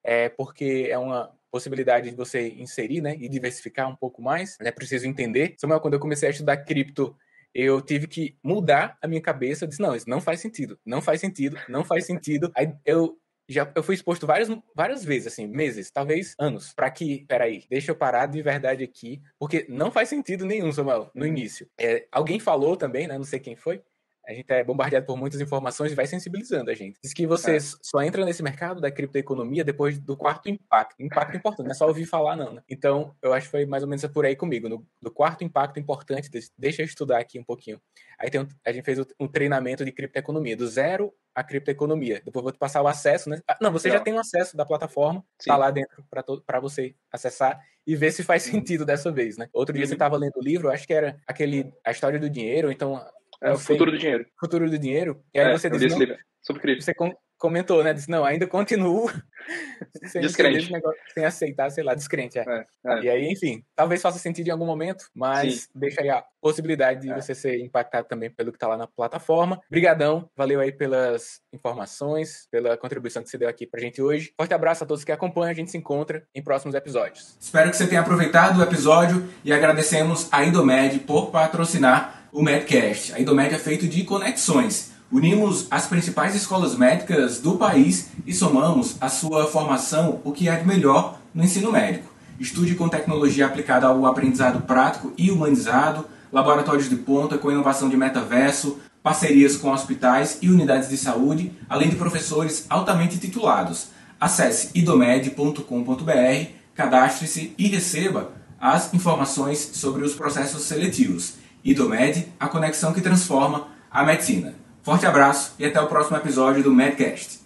é, porque é uma possibilidade de você inserir, né, e diversificar um pouco mais, né, preciso entender. Samuel, quando eu comecei a estudar cripto, eu tive que mudar a minha cabeça, eu disse, não, isso não faz sentido, não faz sentido, não faz sentido. Aí eu já eu fui exposto várias, várias vezes, assim, meses, talvez anos, para que, peraí, deixa eu parar de verdade aqui, porque não faz sentido nenhum, Samuel, no início. É, alguém falou também, né, não sei quem foi, a gente é bombardeado por muitas informações e vai sensibilizando a gente. Diz que você é. só entra nesse mercado da criptoeconomia depois do quarto impacto. Impacto importante, não é só ouvir falar, não. Né? Então, eu acho que foi mais ou menos por aí comigo. No, no quarto impacto importante, deixa eu estudar aqui um pouquinho. Aí tem um, a gente fez um treinamento de criptoeconomia, do zero à criptoeconomia. Depois vou te passar o acesso, né? Ah, não, você já tem o acesso da plataforma, Sim. tá lá dentro para você acessar e ver se faz sentido dessa vez, né? Outro dia uhum. você estava lendo o livro, acho que era aquele A História do Dinheiro, então é o futuro do dinheiro. Futuro do dinheiro. E aí é, você disse, não, sobre cripto. Você comentou, né? Disse, não, ainda continuo sem, descrente. Negócio, sem aceitar, sei lá, descrente. É. É, é. E aí, enfim, talvez faça sentido em algum momento, mas Sim. deixa aí a possibilidade de é. você ser impactado também pelo que está lá na plataforma. Brigadão, valeu aí pelas informações, pela contribuição que você deu aqui pra gente hoje. Forte abraço a todos que acompanham, a gente se encontra em próximos episódios. Espero que você tenha aproveitado o episódio e agradecemos a Indomed por patrocinar o Medcast. A Indomed é feito de conexões. Unimos as principais escolas médicas do país e somamos a sua formação, o que é de melhor no ensino médico. Estude com tecnologia aplicada ao aprendizado prático e humanizado, laboratórios de ponta com inovação de metaverso, parcerias com hospitais e unidades de saúde, além de professores altamente titulados. Acesse idomed.com.br, cadastre-se e receba as informações sobre os processos seletivos. IdoMed, a conexão que transforma a medicina. Forte abraço e até o próximo episódio do Medcast.